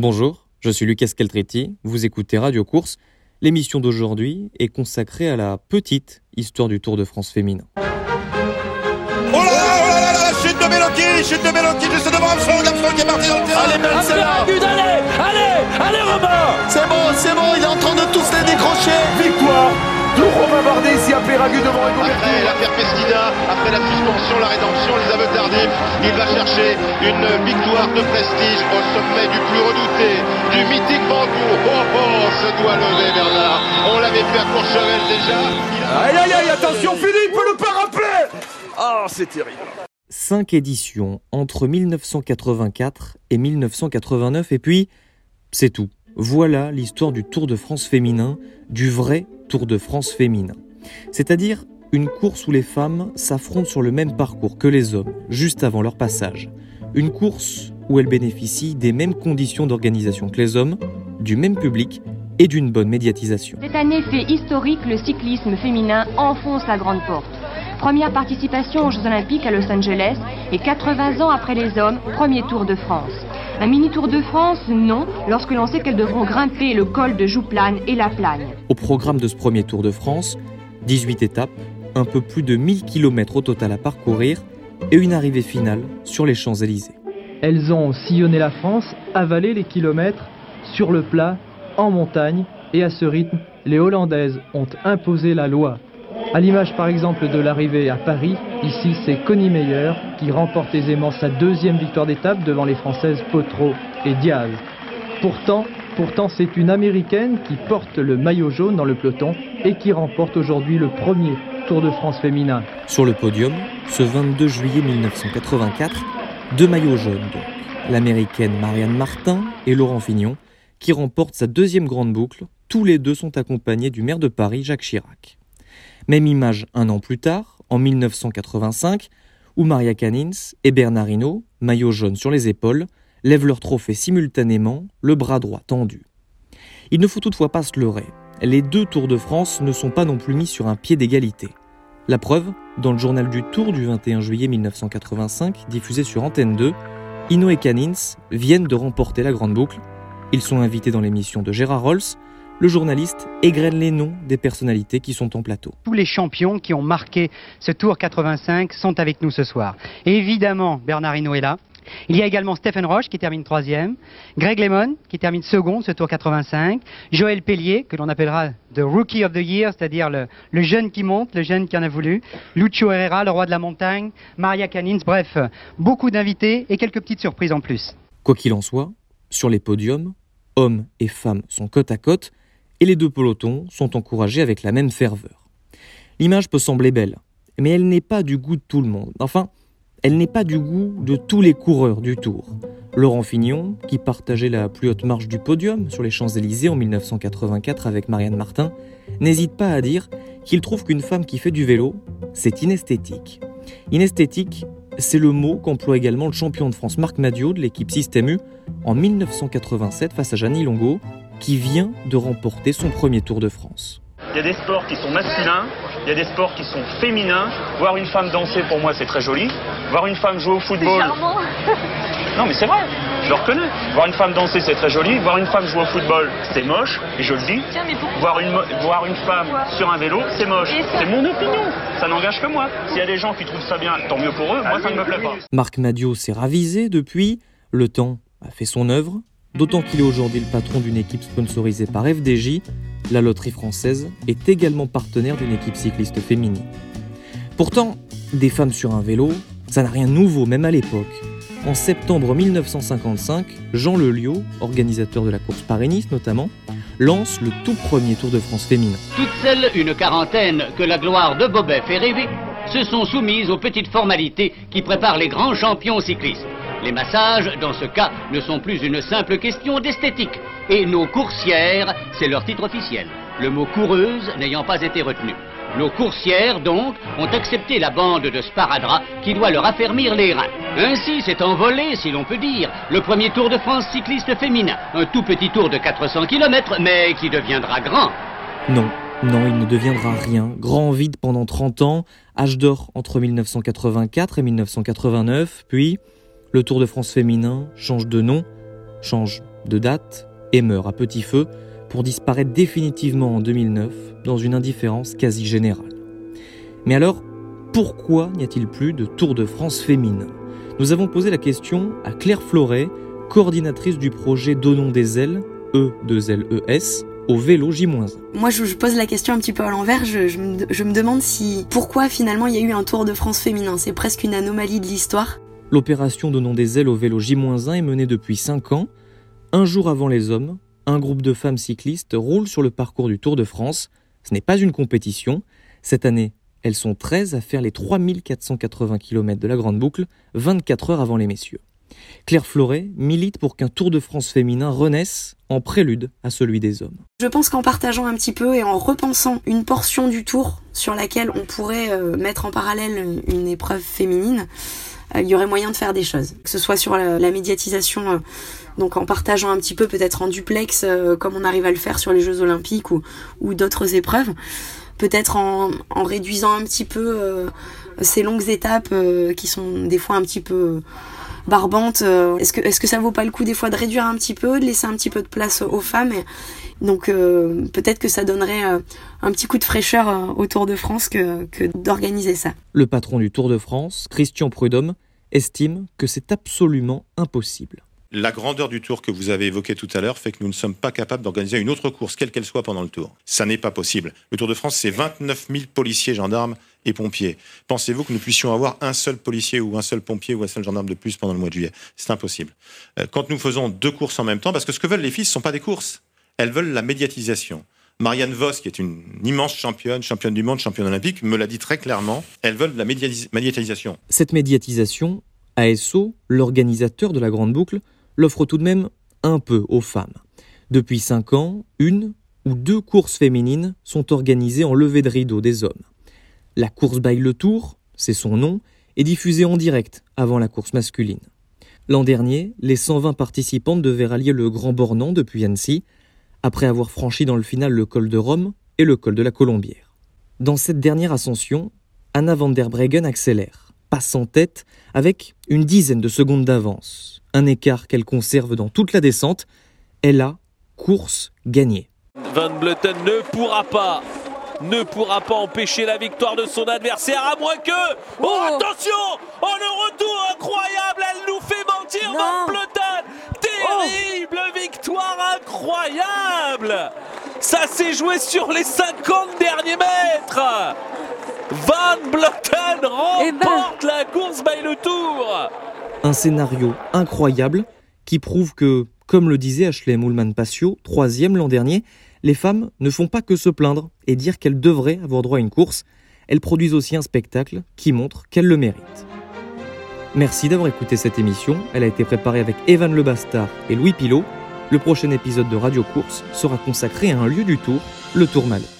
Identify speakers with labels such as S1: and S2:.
S1: Bonjour, je suis Lucas Caltretti, vous écoutez Radio Course. L'émission d'aujourd'hui est consacrée à la petite histoire du Tour de France féminin.
S2: Oh là là, oh là là, la chute de Meloki, chute de Meloki juste devant Armstrong, Armstrong qui est parti dans le terrain.
S3: Allez, belle celle-là
S4: Allez, allez,
S5: Devant
S2: Après la Pesquida, après la suspension, la rédemption, les aveux tardifs, il va chercher une victoire de prestige au sommet du plus redouté, du mythique Bangou. Oh oh, se doit lever Bernard. On l'avait fait à Courchevel déjà.
S5: Aïe aïe aïe, attention Philippe, le parapluie Ah, c'est terrible
S1: Cinq éditions entre 1984 et 1989 et puis c'est tout. Voilà l'histoire du Tour de France féminin, du vrai Tour de France féminin. C'est-à-dire une course où les femmes s'affrontent sur le même parcours que les hommes, juste avant leur passage. Une course où elles bénéficient des mêmes conditions d'organisation que les hommes, du même public et d'une bonne médiatisation.
S6: Cette année fait historique, le cyclisme féminin enfonce la grande porte. Première participation aux Jeux Olympiques à Los Angeles et 80 ans après les hommes, premier Tour de France. Un mini Tour de France, non, lorsque l'on sait qu'elles devront grimper le col de Jouplane et la Plagne.
S1: Au programme de ce premier Tour de France, 18 étapes, un peu plus de 1000 km au total à parcourir et une arrivée finale sur les Champs-Élysées.
S7: Elles ont sillonné la France, avalé les kilomètres, sur le plat, en montagne, et à ce rythme, les Hollandaises ont imposé la loi. À l'image par exemple de l'arrivée à Paris, ici c'est Connie Meyer qui remporte aisément sa deuxième victoire d'étape devant les Françaises Potro et Diaz. Pourtant, pourtant c'est une Américaine qui porte le maillot jaune dans le peloton et qui remporte aujourd'hui le premier Tour de France féminin.
S1: Sur le podium, ce 22 juillet 1984, deux maillots jaunes. L'américaine Marianne Martin et Laurent Fignon qui remportent sa deuxième grande boucle. Tous les deux sont accompagnés du maire de Paris, Jacques Chirac. Même image un an plus tard, en 1985, où Maria Canins et Bernard Hinault, maillot jaune sur les épaules, lèvent leur trophée simultanément, le bras droit tendu. Il ne faut toutefois pas se leurrer. Les deux Tours de France ne sont pas non plus mis sur un pied d'égalité. La preuve, dans le journal du Tour du 21 juillet 1985, diffusé sur Antenne 2, Hinault et Canins viennent de remporter la grande boucle. Ils sont invités dans l'émission de Gérard Rolls, le journaliste égrène les noms des personnalités qui sont en plateau.
S8: Tous les champions qui ont marqué ce Tour 85 sont avec nous ce soir. Évidemment, Bernard Hinault est là. Il y a également Stephen Roche qui termine troisième, Greg Lemon qui termine second ce Tour 85, Joël Pellier que l'on appellera The Rookie of the Year, c'est-à-dire le, jeune qui monte, le jeune qui en a voulu, Lucio Herrera, le roi de la montagne, Maria Canins, bref, beaucoup d'invités et quelques petites surprises en plus.
S1: Quoi qu'il en soit, sur les podiums, hommes et femmes sont côte à côte et les deux pelotons sont encouragés avec la même ferveur. L'image peut sembler belle, mais elle n'est pas du goût de tout le monde. Enfin, elle n'est pas du goût de tous les coureurs du Tour. Laurent Fignon, qui partageait la plus haute marche du podium sur les Champs-Élysées en 1984 avec Marianne Martin, n'hésite pas à dire qu'il trouve qu'une femme qui fait du vélo, c'est inesthétique. Inesthétique, c'est le mot qu'emploie également le champion de France Marc Madiot de l'équipe Système U en 1987 face à Jeannie Longo, qui vient de remporter son premier Tour de France.
S9: Il y a des sports qui sont masculins, il y a des sports qui sont féminins. Voir une femme danser, pour moi, c'est très joli. Voir une femme jouer au football. non, mais c'est vrai, je le reconnais. Voir une femme danser, c'est très joli. Voir une femme jouer au football, c'est moche, et je le dis.
S6: Tiens, mais pourquoi
S9: voir une, voir une femme sur un vélo, c'est moche. C'est mon opinion, ça n'engage que moi. S'il y a des gens qui trouvent ça bien, tant mieux pour eux, moi, ça ne me plaît pas.
S1: Marc Madiot s'est ravisé depuis. Le temps a fait son œuvre. D'autant qu'il est aujourd'hui le patron d'une équipe sponsorisée par FDJ, la loterie française est également partenaire d'une équipe cycliste féminine. Pourtant, des femmes sur un vélo, ça n'a rien de nouveau, même à l'époque. En septembre 1955, Jean Leliot, organisateur de la course Paris-Nice notamment, lance le tout premier Tour de France féminin.
S10: Toutes celles, une quarantaine, que la gloire de Bobet fait rêver, se sont soumises aux petites formalités qui préparent les grands champions cyclistes. Les massages, dans ce cas, ne sont plus une simple question d'esthétique. Et nos coursières, c'est leur titre officiel. Le mot coureuse n'ayant pas été retenu. Nos coursières, donc, ont accepté la bande de sparadrap qui doit leur affermir les reins. Ainsi s'est envolé, si l'on peut dire, le premier Tour de France cycliste féminin. Un tout petit tour de 400 km, mais qui deviendra grand.
S1: Non, non, il ne deviendra rien. Grand vide pendant 30 ans, âge d'or entre 1984 et 1989, puis le Tour de France féminin change de nom, change de date et meurt à petit feu pour disparaître définitivement en 2009 dans une indifférence quasi générale. Mais alors, pourquoi n'y a-t-il plus de Tour de France féminin Nous avons posé la question à Claire Floret, coordinatrice du projet Donnons des ailes, E2LES, au vélo J-1.
S11: Moi, je, pose la question un petit peu à l'envers. Je, me, demande si pourquoi finalement il y a eu un Tour de France féminin? C'est presque une anomalie de l'histoire.
S1: L'opération Donnons des ailes au vélo J-1 est menée depuis 5 ans. Un jour avant les hommes, un groupe de femmes cyclistes roule sur le parcours du Tour de France. Ce n'est pas une compétition. Cette année, elles sont 13 à faire les 3480 km de la Grande Boucle, 24 heures avant les messieurs. Claire Floret milite pour qu'un Tour de France féminin renaisse en prélude à celui des hommes.
S11: Je pense qu'en partageant un petit peu et en repensant une portion du Tour sur laquelle on pourrait euh, mettre en parallèle une épreuve féminine, il y aurait moyen de faire des choses. Que ce soit sur la, médiatisation, euh, donc en partageant un petit peu peut-être en duplex, comme on arrive à le faire sur les Jeux Olympiques ou, d'autres épreuves, peut-être en, réduisant un petit peu ces longues étapes qui sont des fois un petit peu barbante. Euh, est-ce que, est-ce que ça vaut pas le coup des fois de réduire un petit peu, de laisser un petit peu de place aux femmes Donc euh, peut-être que ça donnerait euh, un petit coup de fraîcheur au Tour de France que d'organiser ça.
S1: Le patron du Tour de France, Christian Prudhomme, estime que c'est absolument impossible.
S12: La grandeur du tour que vous avez évoqué tout à l'heure fait que nous ne sommes pas capables d'organiser une autre course, quelle qu'elle soit, pendant le tour. Ça n'est pas possible. Le Tour de France, c'est 29 000 policiers, gendarmes et pompiers. Pensez-vous que nous puissions avoir un seul policier ou un seul pompier ou un seul gendarme de plus pendant le mois de juillet? C'est impossible. Euh, quand nous faisons deux courses en même temps, parce que ce que veulent les filles, ce ne sont pas des courses. Elles veulent la médiatisation. Marianne Vos, qui est une immense championne, championne du monde, championne olympique, me l'a dit très clairement. Elles veulent la médiatisation.
S1: Cette médiatisation, ASO, l'organisateur de la Grande Boucle, l'offre tout de même un peu aux femmes. Depuis cinq ans, une ou deux courses féminines sont organisées en levée de rideau des hommes. La course Baille le Tour, c'est son nom, est diffusée en direct avant la course masculine. L'an dernier, les 120 participantes devaient rallier le Grand Bornand depuis Annecy, après avoir franchi dans le final le col de Rome et le col de la Colombière. Dans cette dernière ascension, Anna van der Breggen accélère, passe en tête avec une dizaine de secondes d'avance, un écart qu'elle conserve dans toute la descente. Elle a course gagnée.
S4: Van Bleuten ne pourra pas ne pourra pas empêcher la victoire de son adversaire à moins que oh, oh. attention oh le retour incroyable elle nous fait mentir Van Bleuten. Terrible victoire incroyable. Ça s'est joué sur les 50 derniers mètres Van eh ben. remporte la course by le tour
S1: un scénario incroyable qui prouve que, comme le disait Ashley Moulman Passio, troisième l'an dernier, les femmes ne font pas que se plaindre et dire qu'elles devraient avoir droit à une course, elles produisent aussi un spectacle qui montre qu'elles le méritent. Merci d'avoir écouté cette émission, elle a été préparée avec Evan Le Bastard et Louis Pilot. Le prochain épisode de Radio Course sera consacré à un lieu du tour, le Tourmalet.